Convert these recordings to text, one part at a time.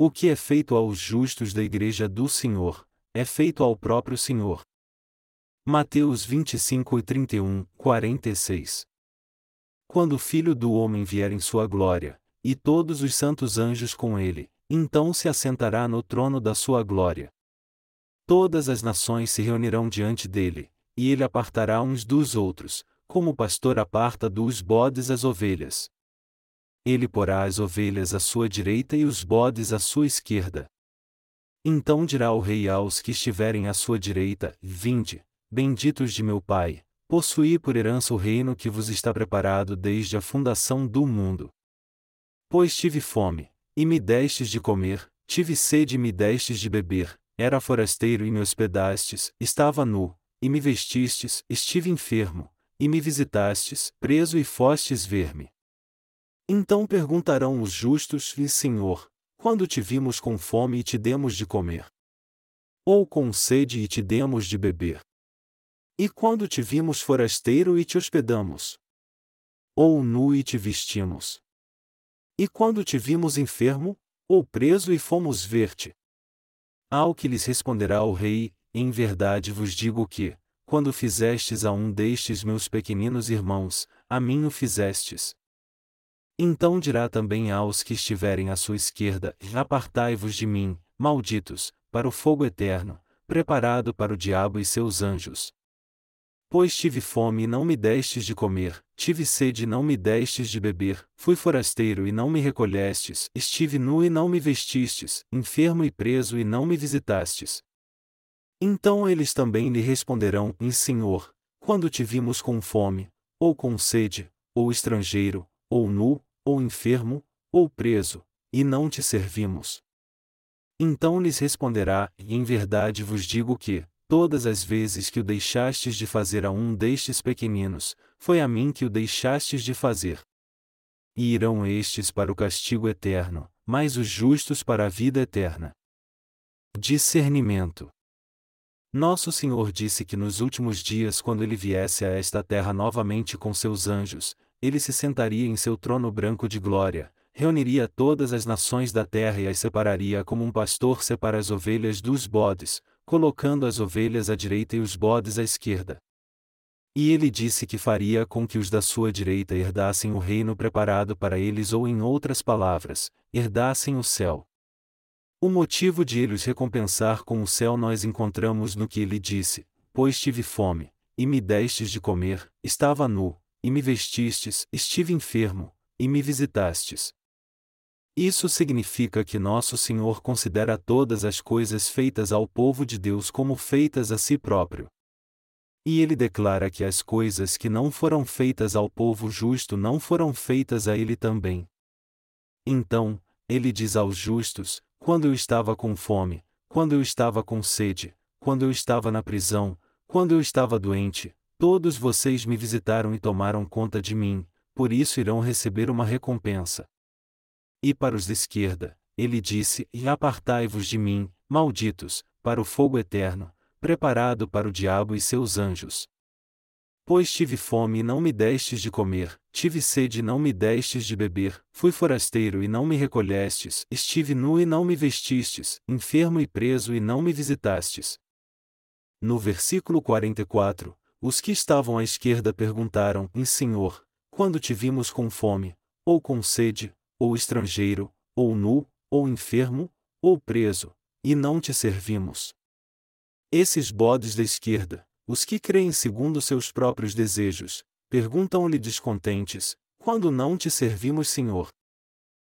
O que é feito aos justos da igreja do Senhor, é feito ao próprio Senhor. Mateus 25 e 31, 46 Quando o Filho do Homem vier em sua glória, e todos os santos anjos com ele, então se assentará no trono da sua glória. Todas as nações se reunirão diante dele, e ele apartará uns dos outros, como o pastor aparta dos bodes as ovelhas. Ele porá as ovelhas à sua direita e os bodes à sua esquerda. Então dirá o rei aos que estiverem à sua direita: Vinde, benditos de meu Pai, possuí por herança o reino que vos está preparado desde a fundação do mundo. Pois tive fome, e me destes de comer, tive sede e me destes de beber, era forasteiro e me hospedastes, estava nu, e me vestistes, estive enfermo, e me visitastes, preso e fostes ver-me. Então perguntarão os justos: E Senhor, quando te vimos com fome e te demos de comer? Ou com sede e te demos de beber? E quando te vimos forasteiro e te hospedamos? Ou nu e te vestimos? E quando te vimos enfermo, ou preso e fomos ver-te? Ao que lhes responderá o rei: Em verdade vos digo que, quando fizestes a um destes meus pequeninos irmãos, a mim o fizestes. Então dirá também aos que estiverem à sua esquerda: Apartai-vos de mim, malditos, para o fogo eterno, preparado para o diabo e seus anjos. Pois tive fome e não me destes de comer, tive sede e não me destes de beber, fui forasteiro e não me recolhestes, estive nu e não me vestistes, enfermo e preso e não me visitastes. Então eles também lhe responderão: Em Senhor, quando te vimos com fome, ou com sede, ou estrangeiro, ou nu, ou enfermo, ou preso, e não te servimos. Então lhes responderá: Em verdade vos digo que, todas as vezes que o deixastes de fazer a um destes pequeninos, foi a mim que o deixastes de fazer. E irão estes para o castigo eterno, mas os justos para a vida eterna. Discernimento nosso Senhor disse que nos últimos dias, quando ele viesse a esta terra novamente com seus anjos, ele se sentaria em seu trono branco de glória, reuniria todas as nações da terra e as separaria como um pastor separa as ovelhas dos bodes, colocando as ovelhas à direita e os bodes à esquerda. E ele disse que faria com que os da sua direita herdassem o reino preparado para eles, ou em outras palavras, herdassem o céu. O motivo de ele os recompensar com o céu nós encontramos no que ele disse: Pois tive fome, e me destes de comer, estava nu, e me vestistes, estive enfermo, e me visitastes. Isso significa que nosso Senhor considera todas as coisas feitas ao povo de Deus como feitas a si próprio. E ele declara que as coisas que não foram feitas ao povo justo não foram feitas a ele também. Então, ele diz aos justos: quando eu estava com fome, quando eu estava com sede, quando eu estava na prisão, quando eu estava doente, todos vocês me visitaram e tomaram conta de mim, por isso irão receber uma recompensa. E para os da esquerda, ele disse: E apartai-vos de mim, malditos, para o fogo eterno, preparado para o diabo e seus anjos. Pois tive fome e não me destes de comer, tive sede e não me destes de beber, fui forasteiro e não me recolhestes, estive nu e não me vestistes, enfermo e preso e não me visitastes. No versículo 44, os que estavam à esquerda perguntaram: Em Senhor, quando te vimos com fome, ou com sede, ou estrangeiro, ou nu, ou enfermo, ou preso, e não te servimos? Esses bodes da esquerda, os que creem segundo seus próprios desejos, perguntam-lhe descontentes: Quando não te servimos, Senhor?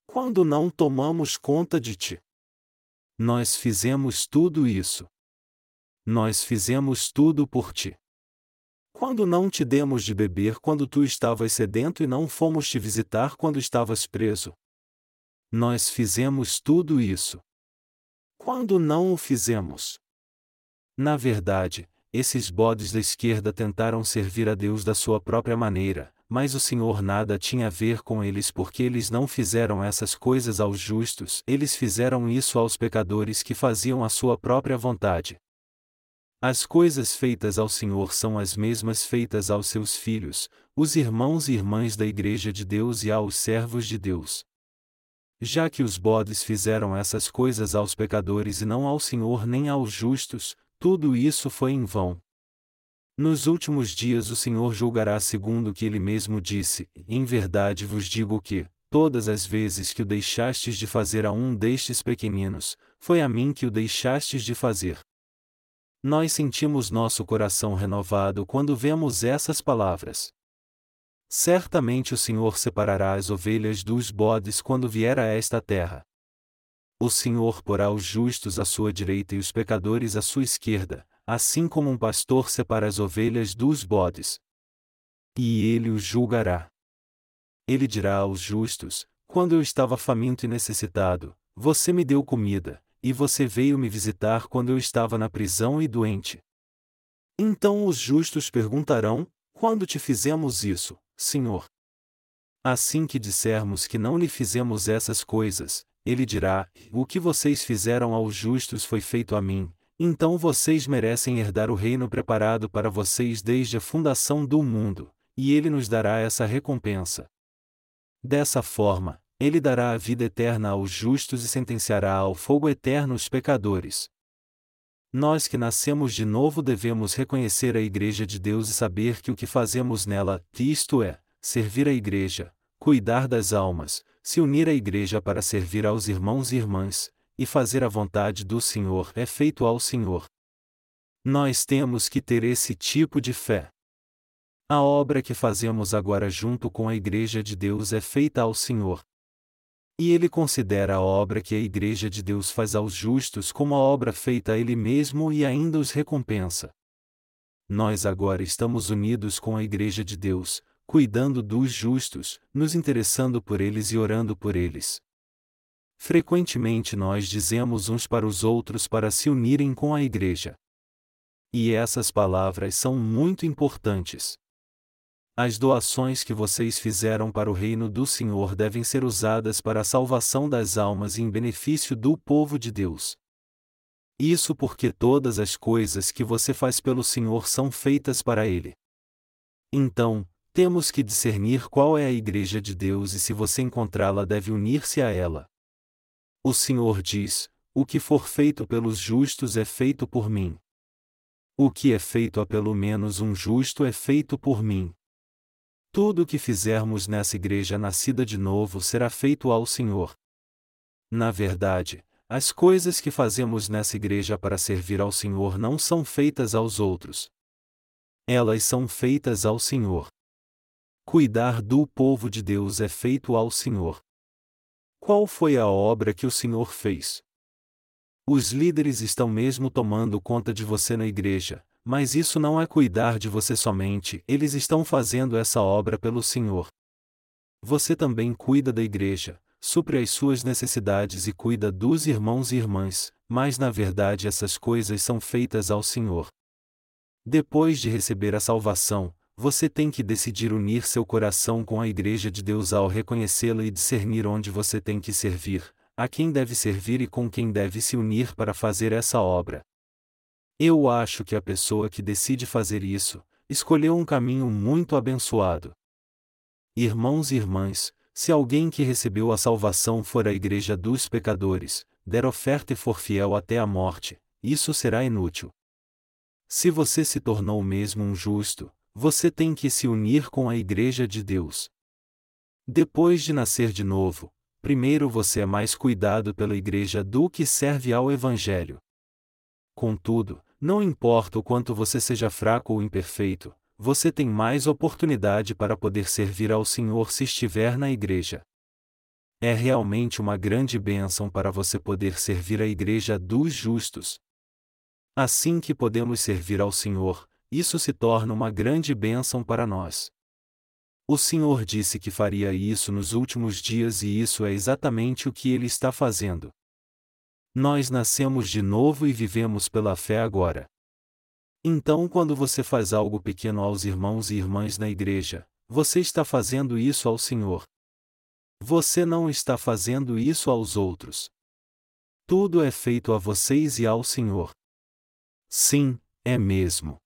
Quando não tomamos conta de ti? Nós fizemos tudo isso. Nós fizemos tudo por ti. Quando não te demos de beber quando tu estavas sedento e não fomos te visitar quando estavas preso? Nós fizemos tudo isso. Quando não o fizemos? Na verdade, esses bodes da esquerda tentaram servir a Deus da sua própria maneira, mas o Senhor nada tinha a ver com eles porque eles não fizeram essas coisas aos justos, eles fizeram isso aos pecadores que faziam a sua própria vontade. As coisas feitas ao Senhor são as mesmas feitas aos seus filhos, os irmãos e irmãs da Igreja de Deus e aos servos de Deus. já que os bodes fizeram essas coisas aos pecadores e não ao Senhor nem aos justos, tudo isso foi em vão. Nos últimos dias o Senhor julgará segundo o que ele mesmo disse, em verdade vos digo que, todas as vezes que o deixastes de fazer a um destes pequeninos, foi a mim que o deixastes de fazer. Nós sentimos nosso coração renovado quando vemos essas palavras. Certamente o Senhor separará as ovelhas dos bodes quando vier a esta terra. O Senhor porá os justos à sua direita e os pecadores à sua esquerda, assim como um pastor separa as ovelhas dos bodes. E ele os julgará. Ele dirá aos justos: Quando eu estava faminto e necessitado, você me deu comida, e você veio me visitar quando eu estava na prisão e doente. Então os justos perguntarão: Quando te fizemos isso, Senhor? Assim que dissermos que não lhe fizemos essas coisas, ele dirá: O que vocês fizeram aos justos foi feito a mim, então vocês merecem herdar o reino preparado para vocês desde a fundação do mundo, e ele nos dará essa recompensa. Dessa forma, ele dará a vida eterna aos justos e sentenciará ao fogo eterno os pecadores. Nós que nascemos de novo devemos reconhecer a Igreja de Deus e saber que o que fazemos nela, isto é, servir a Igreja, cuidar das almas, se unir à Igreja para servir aos irmãos e irmãs, e fazer a vontade do Senhor é feito ao Senhor. Nós temos que ter esse tipo de fé. A obra que fazemos agora junto com a Igreja de Deus é feita ao Senhor. E ele considera a obra que a Igreja de Deus faz aos justos como a obra feita a Ele mesmo e ainda os recompensa. Nós agora estamos unidos com a Igreja de Deus, cuidando dos justos, nos interessando por eles e orando por eles. Frequentemente nós dizemos uns para os outros para se unirem com a Igreja. E essas palavras são muito importantes. As doações que vocês fizeram para o reino do Senhor devem ser usadas para a salvação das almas e em benefício do povo de Deus. Isso porque todas as coisas que você faz pelo Senhor são feitas para Ele. Então, temos que discernir qual é a Igreja de Deus e se você encontrá-la deve unir-se a ela. O Senhor diz: O que for feito pelos justos é feito por mim. O que é feito a pelo menos um justo é feito por mim. Tudo o que fizermos nessa igreja nascida de novo será feito ao Senhor. Na verdade, as coisas que fazemos nessa igreja para servir ao Senhor não são feitas aos outros. Elas são feitas ao Senhor. Cuidar do povo de Deus é feito ao Senhor. Qual foi a obra que o Senhor fez? Os líderes estão mesmo tomando conta de você na igreja, mas isso não é cuidar de você somente, eles estão fazendo essa obra pelo Senhor. Você também cuida da igreja, supre as suas necessidades e cuida dos irmãos e irmãs, mas na verdade essas coisas são feitas ao Senhor. Depois de receber a salvação, você tem que decidir unir seu coração com a Igreja de Deus ao reconhecê-la e discernir onde você tem que servir, a quem deve servir e com quem deve se unir para fazer essa obra. Eu acho que a pessoa que decide fazer isso, escolheu um caminho muito abençoado. Irmãos e irmãs, se alguém que recebeu a salvação for a igreja dos pecadores, der oferta e for fiel até a morte, isso será inútil. Se você se tornou mesmo um justo, você tem que se unir com a igreja de Deus. Depois de nascer de novo, primeiro você é mais cuidado pela igreja do que serve ao evangelho. Contudo, não importa o quanto você seja fraco ou imperfeito, você tem mais oportunidade para poder servir ao Senhor se estiver na igreja. É realmente uma grande bênção para você poder servir a igreja dos justos. Assim que podemos servir ao Senhor, isso se torna uma grande bênção para nós. O Senhor disse que faria isso nos últimos dias e isso é exatamente o que ele está fazendo. Nós nascemos de novo e vivemos pela fé agora. Então, quando você faz algo pequeno aos irmãos e irmãs na igreja, você está fazendo isso ao Senhor. Você não está fazendo isso aos outros. Tudo é feito a vocês e ao Senhor. Sim, é mesmo.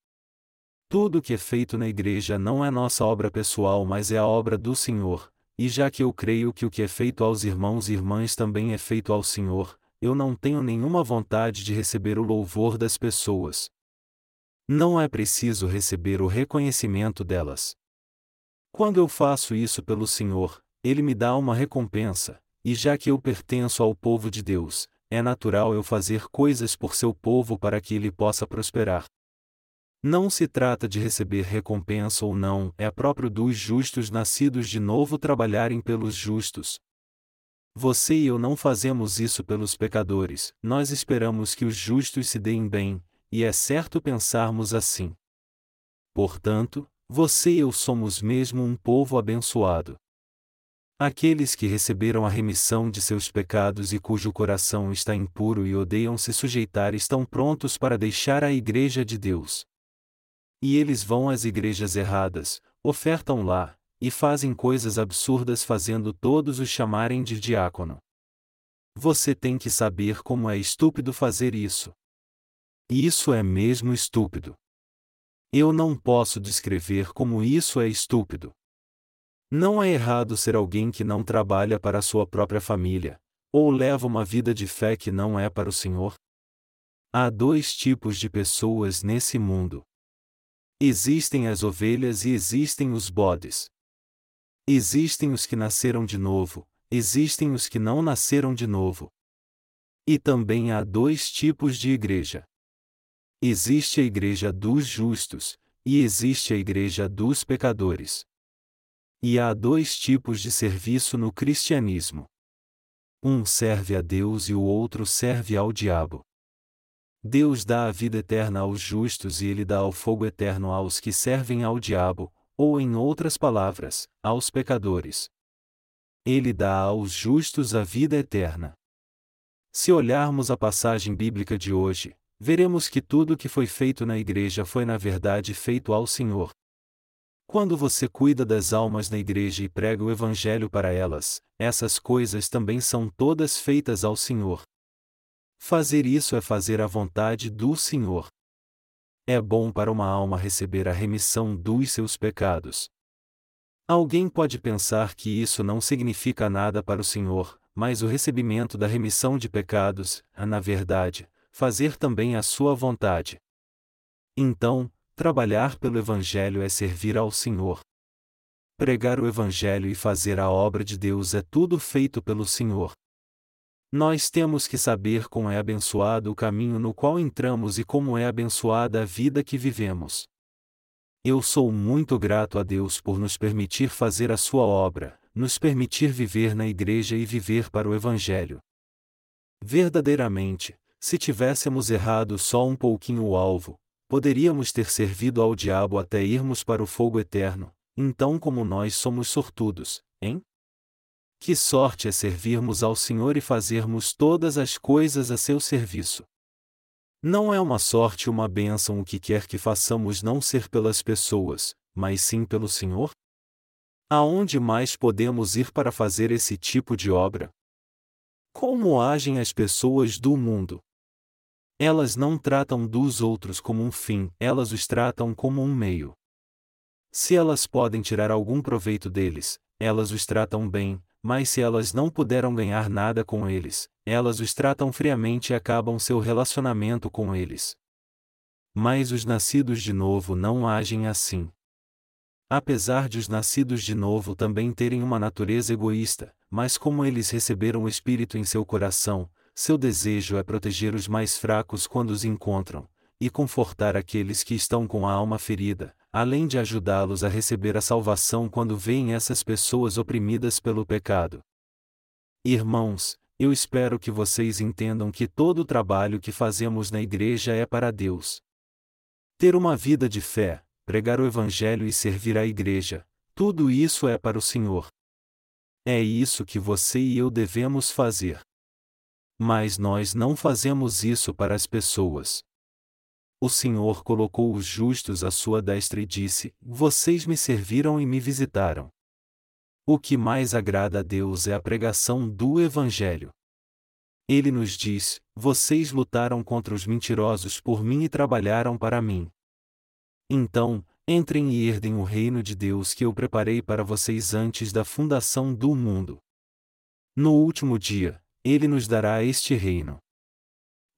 Tudo que é feito na igreja não é nossa obra pessoal, mas é a obra do Senhor, e já que eu creio que o que é feito aos irmãos e irmãs também é feito ao Senhor, eu não tenho nenhuma vontade de receber o louvor das pessoas. Não é preciso receber o reconhecimento delas. Quando eu faço isso pelo Senhor, Ele me dá uma recompensa, e já que eu pertenço ao povo de Deus, é natural eu fazer coisas por seu povo para que ele possa prosperar. Não se trata de receber recompensa ou não, é próprio dos justos nascidos de novo trabalharem pelos justos. Você e eu não fazemos isso pelos pecadores, nós esperamos que os justos se deem bem, e é certo pensarmos assim. Portanto, você e eu somos mesmo um povo abençoado. Aqueles que receberam a remissão de seus pecados e cujo coração está impuro e odeiam se sujeitar estão prontos para deixar a Igreja de Deus. E eles vão às igrejas erradas, ofertam lá, e fazem coisas absurdas fazendo todos os chamarem de diácono. Você tem que saber como é estúpido fazer isso. Isso é mesmo estúpido. Eu não posso descrever como isso é estúpido. Não é errado ser alguém que não trabalha para sua própria família, ou leva uma vida de fé que não é para o Senhor? Há dois tipos de pessoas nesse mundo. Existem as ovelhas e existem os bodes. Existem os que nasceram de novo, existem os que não nasceram de novo. E também há dois tipos de igreja. Existe a igreja dos justos, e existe a igreja dos pecadores. E há dois tipos de serviço no cristianismo. Um serve a Deus e o outro serve ao diabo. Deus dá a vida eterna aos justos e ele dá o fogo eterno aos que servem ao diabo, ou em outras palavras, aos pecadores. Ele dá aos justos a vida eterna. Se olharmos a passagem bíblica de hoje, veremos que tudo o que foi feito na igreja foi na verdade feito ao Senhor. Quando você cuida das almas na igreja e prega o Evangelho para elas, essas coisas também são todas feitas ao Senhor. Fazer isso é fazer a vontade do Senhor. É bom para uma alma receber a remissão dos seus pecados. Alguém pode pensar que isso não significa nada para o Senhor, mas o recebimento da remissão de pecados é, na verdade, fazer também a sua vontade. Então, trabalhar pelo Evangelho é servir ao Senhor. Pregar o Evangelho e fazer a obra de Deus é tudo feito pelo Senhor. Nós temos que saber como é abençoado o caminho no qual entramos e como é abençoada a vida que vivemos. Eu sou muito grato a Deus por nos permitir fazer a sua obra, nos permitir viver na igreja e viver para o Evangelho. Verdadeiramente, se tivéssemos errado só um pouquinho o alvo, poderíamos ter servido ao diabo até irmos para o fogo eterno, então como nós somos sortudos, hein? Que sorte é servirmos ao Senhor e fazermos todas as coisas a seu serviço. Não é uma sorte uma bênção o que quer que façamos não ser pelas pessoas, mas sim pelo Senhor? Aonde mais podemos ir para fazer esse tipo de obra? Como agem as pessoas do mundo? Elas não tratam dos outros como um fim, elas os tratam como um meio. Se elas podem tirar algum proveito deles, elas os tratam bem, mas se elas não puderam ganhar nada com eles, elas os tratam friamente e acabam seu relacionamento com eles. Mas os nascidos de novo não agem assim. Apesar de os nascidos de novo também terem uma natureza egoísta, mas como eles receberam o Espírito em seu coração, seu desejo é proteger os mais fracos quando os encontram, e confortar aqueles que estão com a alma ferida, além de ajudá-los a receber a salvação quando veem essas pessoas oprimidas pelo pecado. Irmãos, eu espero que vocês entendam que todo o trabalho que fazemos na igreja é para Deus. Ter uma vida de fé, pregar o Evangelho e servir à igreja, tudo isso é para o Senhor. É isso que você e eu devemos fazer. Mas nós não fazemos isso para as pessoas o Senhor colocou os justos à sua destra e disse: Vocês me serviram e me visitaram. O que mais agrada a Deus é a pregação do Evangelho. Ele nos diz: Vocês lutaram contra os mentirosos por mim e trabalharam para mim. Então, Entrem e herdem o reino de Deus que eu preparei para vocês antes da fundação do mundo. No último dia, ele nos dará este reino.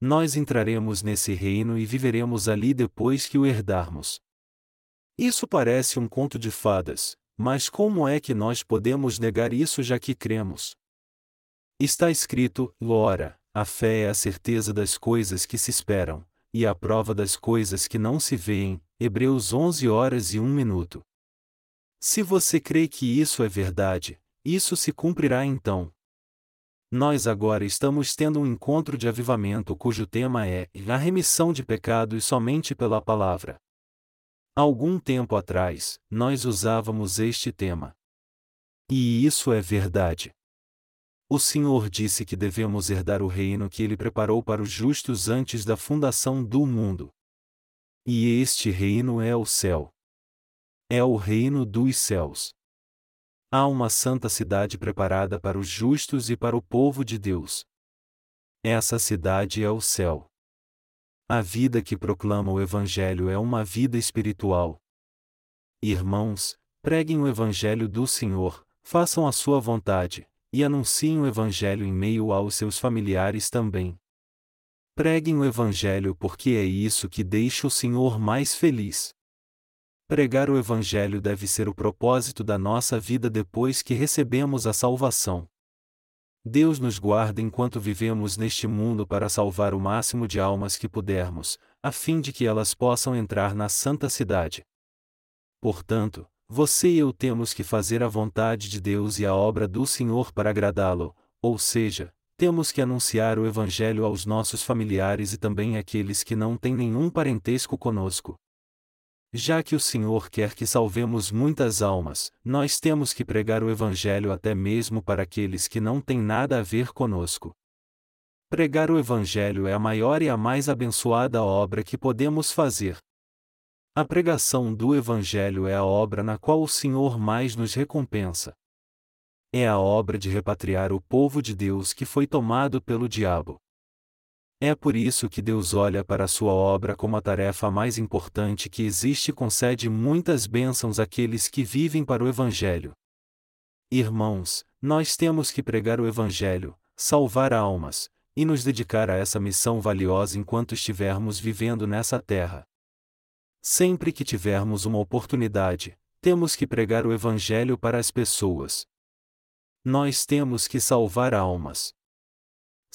Nós entraremos nesse reino e viveremos ali depois que o herdarmos. Isso parece um conto de fadas, mas como é que nós podemos negar isso já que cremos? Está escrito: Lora, a fé é a certeza das coisas que se esperam, e a prova das coisas que não se veem. Hebreus 11 horas e 1 minuto. Se você crê que isso é verdade, isso se cumprirá então. Nós agora estamos tendo um encontro de avivamento cujo tema é a remissão de pecados somente pela palavra. Algum tempo atrás, nós usávamos este tema. E isso é verdade. O Senhor disse que devemos herdar o reino que Ele preparou para os justos antes da fundação do mundo. E este reino é o céu. É o reino dos céus. Há uma santa cidade preparada para os justos e para o povo de Deus. Essa cidade é o céu. A vida que proclama o Evangelho é uma vida espiritual. Irmãos, preguem o Evangelho do Senhor, façam a sua vontade, e anunciem o Evangelho em meio aos seus familiares também. Preguem o Evangelho porque é isso que deixa o Senhor mais feliz. Pregar o Evangelho deve ser o propósito da nossa vida depois que recebemos a salvação. Deus nos guarda enquanto vivemos neste mundo para salvar o máximo de almas que pudermos, a fim de que elas possam entrar na santa cidade. Portanto, você e eu temos que fazer a vontade de Deus e a obra do Senhor para agradá-lo, ou seja, temos que anunciar o Evangelho aos nossos familiares e também àqueles que não têm nenhum parentesco conosco. Já que o Senhor quer que salvemos muitas almas, nós temos que pregar o Evangelho até mesmo para aqueles que não têm nada a ver conosco. Pregar o Evangelho é a maior e a mais abençoada obra que podemos fazer. A pregação do Evangelho é a obra na qual o Senhor mais nos recompensa. É a obra de repatriar o povo de Deus que foi tomado pelo diabo. É por isso que Deus olha para a sua obra como a tarefa mais importante que existe e concede muitas bênçãos àqueles que vivem para o Evangelho. Irmãos, nós temos que pregar o Evangelho, salvar almas, e nos dedicar a essa missão valiosa enquanto estivermos vivendo nessa terra. Sempre que tivermos uma oportunidade, temos que pregar o Evangelho para as pessoas. Nós temos que salvar almas.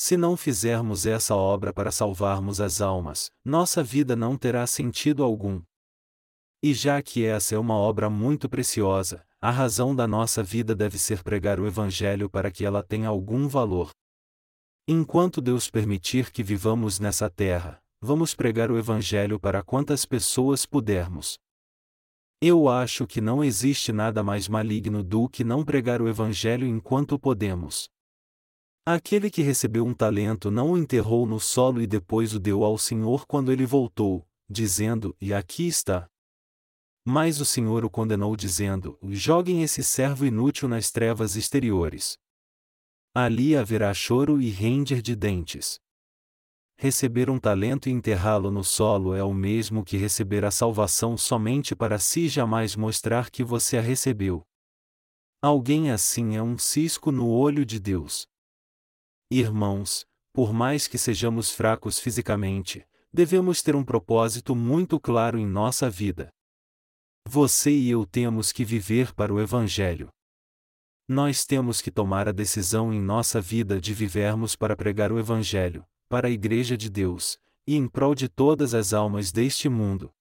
Se não fizermos essa obra para salvarmos as almas, nossa vida não terá sentido algum. E já que essa é uma obra muito preciosa, a razão da nossa vida deve ser pregar o Evangelho para que ela tenha algum valor. Enquanto Deus permitir que vivamos nessa terra, vamos pregar o Evangelho para quantas pessoas pudermos. Eu acho que não existe nada mais maligno do que não pregar o Evangelho enquanto podemos. Aquele que recebeu um talento não o enterrou no solo e depois o deu ao Senhor quando ele voltou, dizendo: E aqui está. Mas o Senhor o condenou, dizendo: Joguem esse servo inútil nas trevas exteriores. Ali haverá choro e render de dentes. Receber um talento e enterrá-lo no solo é o mesmo que receber a salvação somente para si jamais mostrar que você a recebeu. Alguém assim é um cisco no olho de Deus. Irmãos, por mais que sejamos fracos fisicamente, devemos ter um propósito muito claro em nossa vida. Você e eu temos que viver para o Evangelho. Nós temos que tomar a decisão em nossa vida de vivermos para pregar o Evangelho, para a Igreja de Deus, e em prol de todas as almas deste mundo.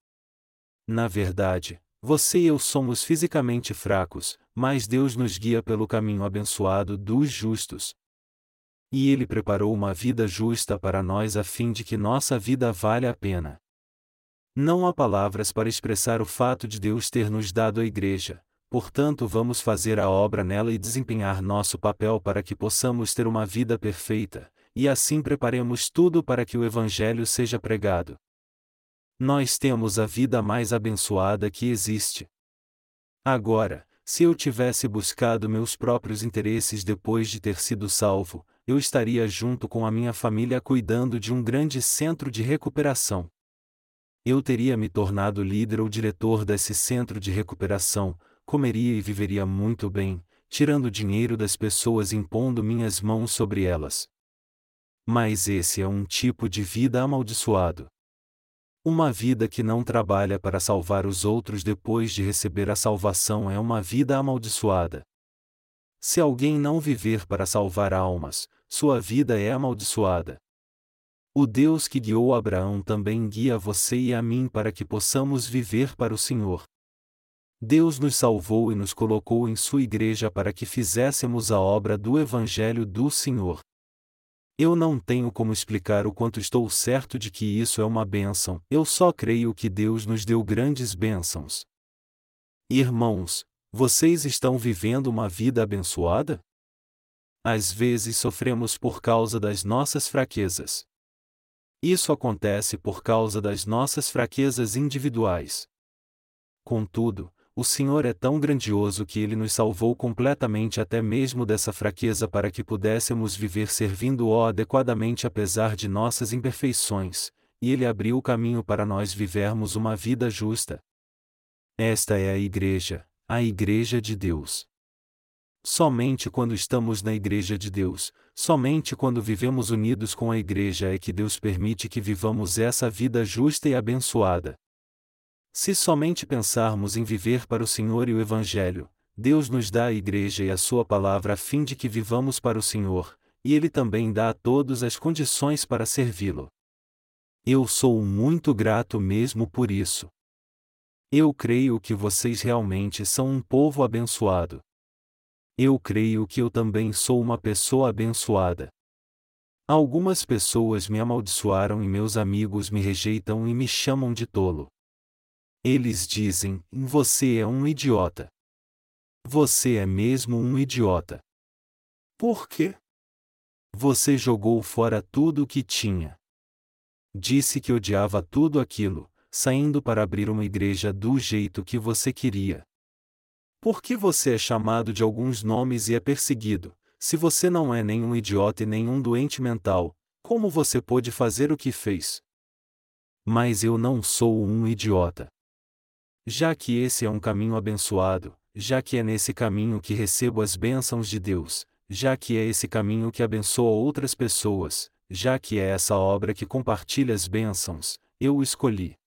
Na verdade, você e eu somos fisicamente fracos, mas Deus nos guia pelo caminho abençoado dos justos. E Ele preparou uma vida justa para nós a fim de que nossa vida valha a pena. Não há palavras para expressar o fato de Deus ter nos dado a Igreja, portanto, vamos fazer a obra nela e desempenhar nosso papel para que possamos ter uma vida perfeita, e assim preparemos tudo para que o Evangelho seja pregado. Nós temos a vida mais abençoada que existe. Agora, se eu tivesse buscado meus próprios interesses depois de ter sido salvo, eu estaria junto com a minha família cuidando de um grande centro de recuperação. eu teria me tornado líder ou diretor desse centro de recuperação, comeria e viveria muito bem, tirando dinheiro das pessoas e impondo minhas mãos sobre elas. Mas esse é um tipo de vida amaldiçoado. Uma vida que não trabalha para salvar os outros depois de receber a salvação é uma vida amaldiçoada. Se alguém não viver para salvar almas, sua vida é amaldiçoada. O Deus que guiou Abraão também guia você e a mim para que possamos viver para o Senhor. Deus nos salvou e nos colocou em sua igreja para que fizéssemos a obra do Evangelho do Senhor. Eu não tenho como explicar o quanto estou certo de que isso é uma bênção, eu só creio que Deus nos deu grandes bênçãos. Irmãos, vocês estão vivendo uma vida abençoada? Às vezes sofremos por causa das nossas fraquezas. Isso acontece por causa das nossas fraquezas individuais. Contudo, o Senhor é tão grandioso que ele nos salvou completamente até mesmo dessa fraqueza para que pudéssemos viver servindo-o adequadamente apesar de nossas imperfeições, e ele abriu o caminho para nós vivermos uma vida justa. Esta é a Igreja, a Igreja de Deus. Somente quando estamos na Igreja de Deus, somente quando vivemos unidos com a Igreja é que Deus permite que vivamos essa vida justa e abençoada. Se somente pensarmos em viver para o Senhor e o Evangelho, Deus nos dá a Igreja e a Sua palavra a fim de que vivamos para o Senhor, e Ele também dá a todos as condições para servi-lo. Eu sou muito grato mesmo por isso. Eu creio que vocês realmente são um povo abençoado. Eu creio que eu também sou uma pessoa abençoada. Algumas pessoas me amaldiçoaram e meus amigos me rejeitam e me chamam de tolo. Eles dizem: Você é um idiota. Você é mesmo um idiota. Por quê? Você jogou fora tudo o que tinha. Disse que odiava tudo aquilo, saindo para abrir uma igreja do jeito que você queria. Por que você é chamado de alguns nomes e é perseguido? Se você não é nenhum idiota e nenhum doente mental, como você pôde fazer o que fez? Mas eu não sou um idiota. Já que esse é um caminho abençoado, já que é nesse caminho que recebo as bênçãos de Deus, já que é esse caminho que abençoa outras pessoas, já que é essa obra que compartilha as bênçãos, eu o escolhi.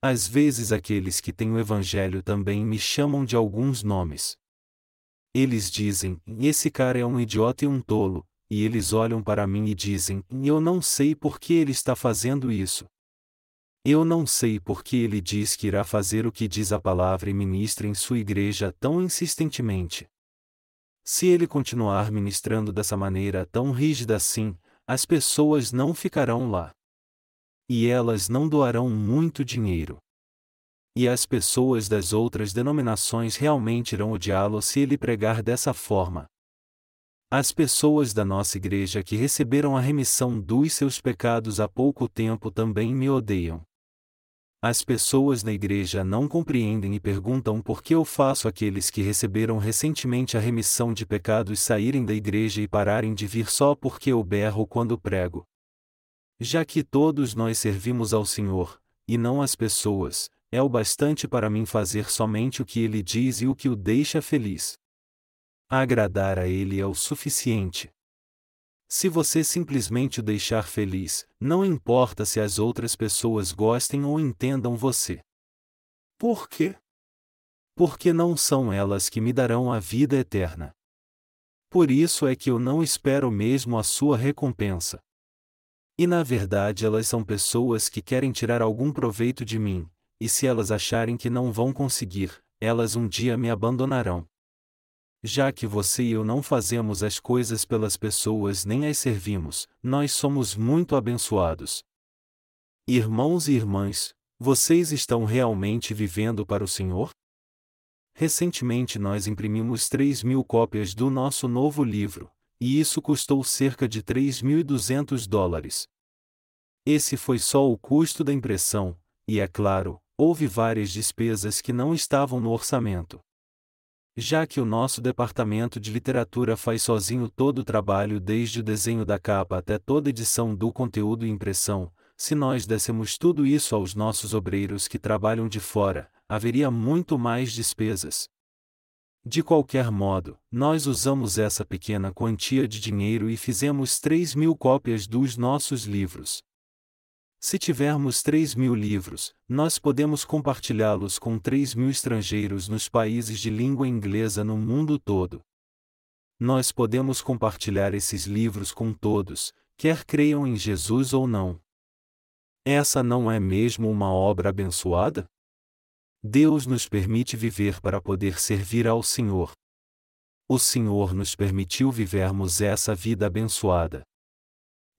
Às vezes aqueles que têm o Evangelho também me chamam de alguns nomes. Eles dizem: esse cara é um idiota e um tolo, e eles olham para mim e dizem: eu não sei por que ele está fazendo isso. Eu não sei por que ele diz que irá fazer o que diz a palavra e ministra em sua igreja tão insistentemente. Se ele continuar ministrando dessa maneira tão rígida assim, as pessoas não ficarão lá. E elas não doarão muito dinheiro. E as pessoas das outras denominações realmente irão odiá-lo se ele pregar dessa forma. As pessoas da nossa igreja que receberam a remissão dos seus pecados há pouco tempo também me odeiam. As pessoas na igreja não compreendem e perguntam por que eu faço aqueles que receberam recentemente a remissão de pecados saírem da igreja e pararem de vir só porque eu berro quando prego. Já que todos nós servimos ao Senhor, e não às pessoas, é o bastante para mim fazer somente o que Ele diz e o que o deixa feliz. Agradar a Ele é o suficiente. Se você simplesmente o deixar feliz, não importa se as outras pessoas gostem ou entendam você. Por quê? Porque não são elas que me darão a vida eterna. Por isso é que eu não espero mesmo a sua recompensa. E na verdade elas são pessoas que querem tirar algum proveito de mim, e se elas acharem que não vão conseguir, elas um dia me abandonarão. Já que você e eu não fazemos as coisas pelas pessoas nem as servimos, nós somos muito abençoados. Irmãos e irmãs, vocês estão realmente vivendo para o Senhor? Recentemente nós imprimimos 3 mil cópias do nosso novo livro, e isso custou cerca de 3.200 dólares. Esse foi só o custo da impressão, e é claro, houve várias despesas que não estavam no orçamento. Já que o nosso departamento de literatura faz sozinho todo o trabalho desde o desenho da capa até toda edição do conteúdo e impressão, se nós dessemos tudo isso aos nossos obreiros que trabalham de fora, haveria muito mais despesas. De qualquer modo, nós usamos essa pequena quantia de dinheiro e fizemos 3 mil cópias dos nossos livros. Se tivermos 3 mil livros, nós podemos compartilhá-los com 3 mil estrangeiros nos países de língua inglesa no mundo todo. Nós podemos compartilhar esses livros com todos, quer creiam em Jesus ou não. Essa não é mesmo uma obra abençoada? Deus nos permite viver para poder servir ao Senhor. O Senhor nos permitiu vivermos essa vida abençoada.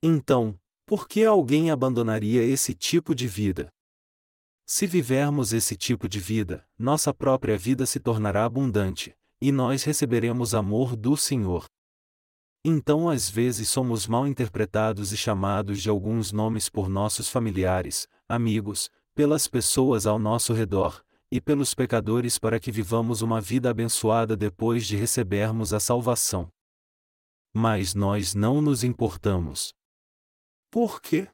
Então, por que alguém abandonaria esse tipo de vida? Se vivermos esse tipo de vida, nossa própria vida se tornará abundante, e nós receberemos amor do Senhor. Então, às vezes, somos mal interpretados e chamados de alguns nomes por nossos familiares, amigos, pelas pessoas ao nosso redor, e pelos pecadores para que vivamos uma vida abençoada depois de recebermos a salvação. Mas nós não nos importamos. Por quê?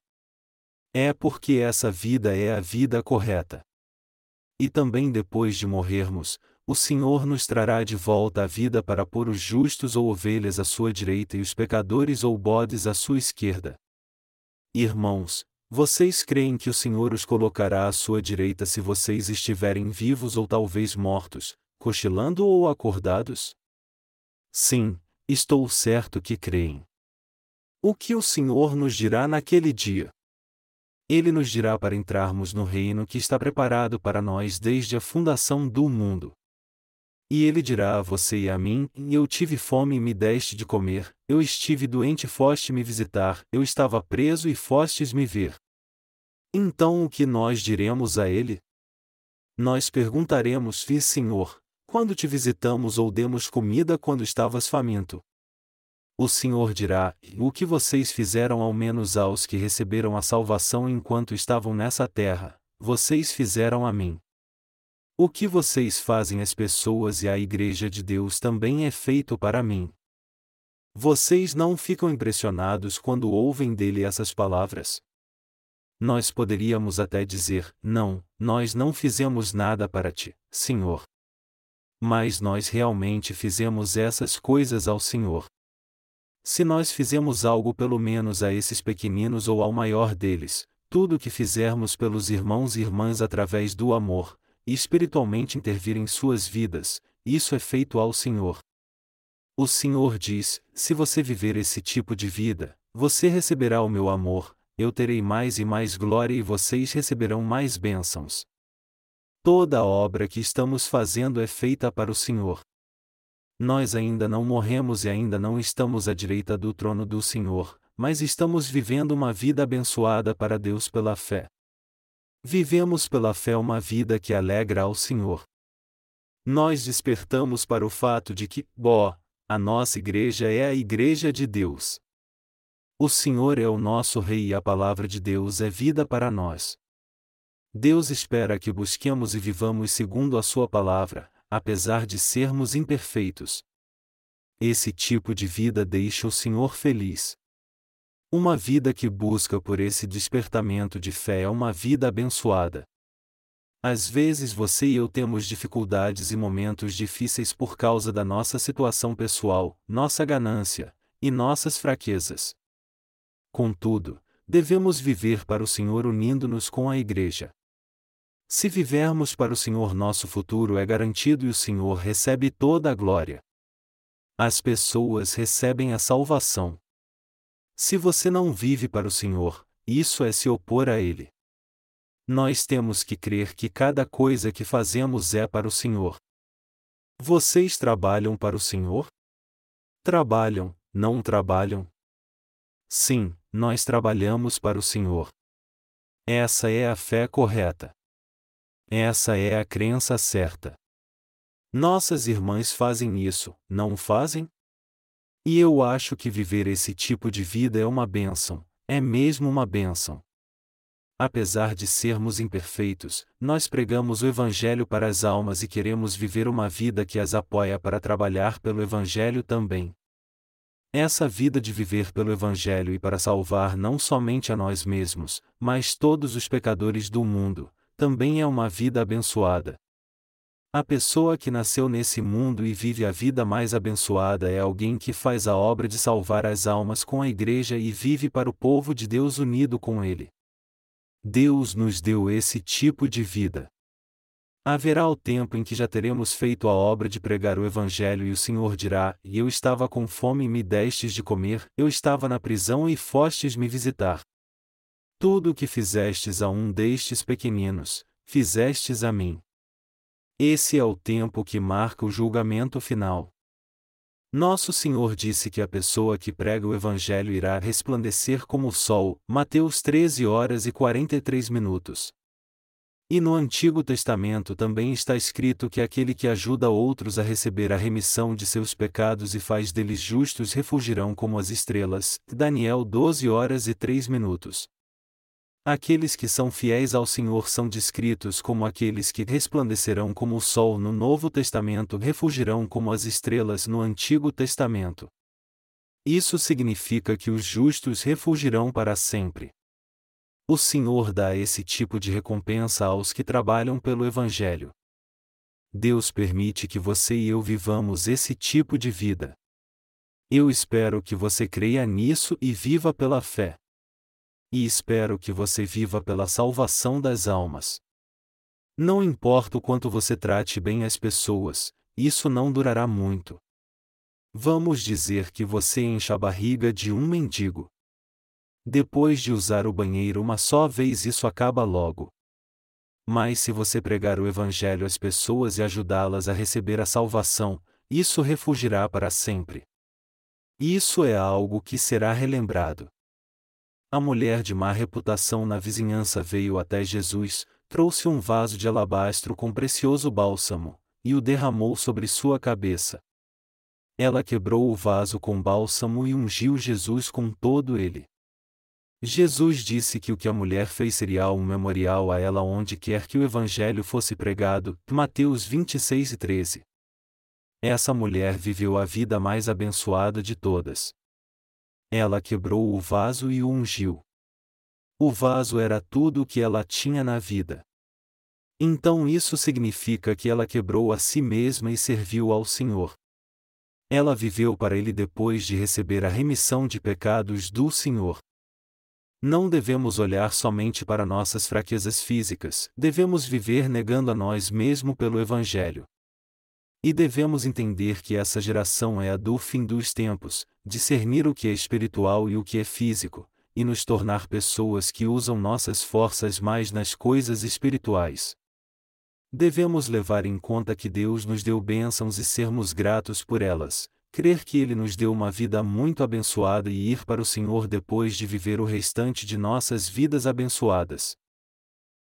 É porque essa vida é a vida correta. E também depois de morrermos, o Senhor nos trará de volta a vida para pôr os justos ou ovelhas à sua direita e os pecadores ou bodes à sua esquerda. Irmãos, vocês creem que o Senhor os colocará à sua direita se vocês estiverem vivos ou talvez mortos, cochilando ou acordados? Sim, estou certo que creem. O que o Senhor nos dirá naquele dia? Ele nos dirá para entrarmos no reino que está preparado para nós desde a fundação do mundo. E ele dirá a você e a mim: Eu tive fome e me deste de comer, eu estive doente e foste me visitar, eu estava preso e fostes me ver. Então o que nós diremos a ele? Nós perguntaremos: Vi, Senhor, quando te visitamos ou demos comida quando estavas faminto? O Senhor dirá: O que vocês fizeram ao menos aos que receberam a salvação enquanto estavam nessa terra, vocês fizeram a mim. O que vocês fazem às pessoas e à Igreja de Deus também é feito para mim. Vocês não ficam impressionados quando ouvem dele essas palavras? Nós poderíamos até dizer: Não, nós não fizemos nada para ti, Senhor. Mas nós realmente fizemos essas coisas ao Senhor. Se nós fizemos algo pelo menos a esses pequeninos ou ao maior deles, tudo o que fizermos pelos irmãos e irmãs através do amor, e espiritualmente intervir em suas vidas, isso é feito ao Senhor. O Senhor diz: se você viver esse tipo de vida, você receberá o meu amor, eu terei mais e mais glória e vocês receberão mais bênçãos. Toda a obra que estamos fazendo é feita para o Senhor. Nós ainda não morremos e ainda não estamos à direita do trono do Senhor, mas estamos vivendo uma vida abençoada para Deus pela fé. Vivemos pela fé uma vida que alegra ao Senhor. Nós despertamos para o fato de que, ó, a nossa igreja é a igreja de Deus. O Senhor é o nosso Rei e a palavra de Deus é vida para nós. Deus espera que busquemos e vivamos segundo a Sua palavra, apesar de sermos imperfeitos. Esse tipo de vida deixa o Senhor feliz. Uma vida que busca por esse despertamento de fé é uma vida abençoada. Às vezes você e eu temos dificuldades e momentos difíceis por causa da nossa situação pessoal, nossa ganância e nossas fraquezas. Contudo, devemos viver para o Senhor unindo-nos com a Igreja. Se vivermos para o Senhor, nosso futuro é garantido e o Senhor recebe toda a glória. As pessoas recebem a salvação. Se você não vive para o Senhor, isso é se opor a Ele. Nós temos que crer que cada coisa que fazemos é para o Senhor. Vocês trabalham para o Senhor? Trabalham, não trabalham? Sim, nós trabalhamos para o Senhor. Essa é a fé correta. Essa é a crença certa. Nossas irmãs fazem isso, não fazem? E eu acho que viver esse tipo de vida é uma bênção, é mesmo uma bênção. Apesar de sermos imperfeitos, nós pregamos o Evangelho para as almas e queremos viver uma vida que as apoia para trabalhar pelo Evangelho também. Essa vida de viver pelo Evangelho e para salvar não somente a nós mesmos, mas todos os pecadores do mundo, também é uma vida abençoada. A pessoa que nasceu nesse mundo e vive a vida mais abençoada é alguém que faz a obra de salvar as almas com a Igreja e vive para o povo de Deus unido com Ele. Deus nos deu esse tipo de vida. Haverá o tempo em que já teremos feito a obra de pregar o Evangelho e o Senhor dirá: E eu estava com fome e me destes de comer, eu estava na prisão e fostes me visitar. Tudo o que fizestes a um destes pequeninos, fizestes a mim. Esse é o tempo que marca o julgamento final. Nosso Senhor disse que a pessoa que prega o Evangelho irá resplandecer como o sol, Mateus 13 horas e 43 minutos. E no Antigo Testamento também está escrito que aquele que ajuda outros a receber a remissão de seus pecados e faz deles justos refugirão como as estrelas. Daniel 12 horas e 3 minutos. Aqueles que são fiéis ao Senhor são descritos como aqueles que resplandecerão como o sol no Novo Testamento, refugirão como as estrelas no Antigo Testamento. Isso significa que os justos refugirão para sempre. O Senhor dá esse tipo de recompensa aos que trabalham pelo Evangelho. Deus permite que você e eu vivamos esse tipo de vida. Eu espero que você creia nisso e viva pela fé e espero que você viva pela salvação das almas. Não importa o quanto você trate bem as pessoas, isso não durará muito. Vamos dizer que você encha a barriga de um mendigo. Depois de usar o banheiro uma só vez, isso acaba logo. Mas se você pregar o Evangelho às pessoas e ajudá-las a receber a salvação, isso refugirá para sempre. Isso é algo que será relembrado. A mulher de má reputação na vizinhança veio até Jesus, trouxe um vaso de alabastro com precioso bálsamo, e o derramou sobre sua cabeça. Ela quebrou o vaso com bálsamo e ungiu Jesus com todo ele. Jesus disse que o que a mulher fez seria um memorial a ela onde quer que o Evangelho fosse pregado. Mateus 26 e 13. Essa mulher viveu a vida mais abençoada de todas. Ela quebrou o vaso e o ungiu. O vaso era tudo o que ela tinha na vida. Então isso significa que ela quebrou a si mesma e serviu ao Senhor. Ela viveu para ele depois de receber a remissão de pecados do Senhor. Não devemos olhar somente para nossas fraquezas físicas, devemos viver negando a nós mesmos pelo Evangelho. E devemos entender que essa geração é a do fim dos tempos, discernir o que é espiritual e o que é físico, e nos tornar pessoas que usam nossas forças mais nas coisas espirituais. Devemos levar em conta que Deus nos deu bênçãos e sermos gratos por elas, crer que Ele nos deu uma vida muito abençoada e ir para o Senhor depois de viver o restante de nossas vidas abençoadas.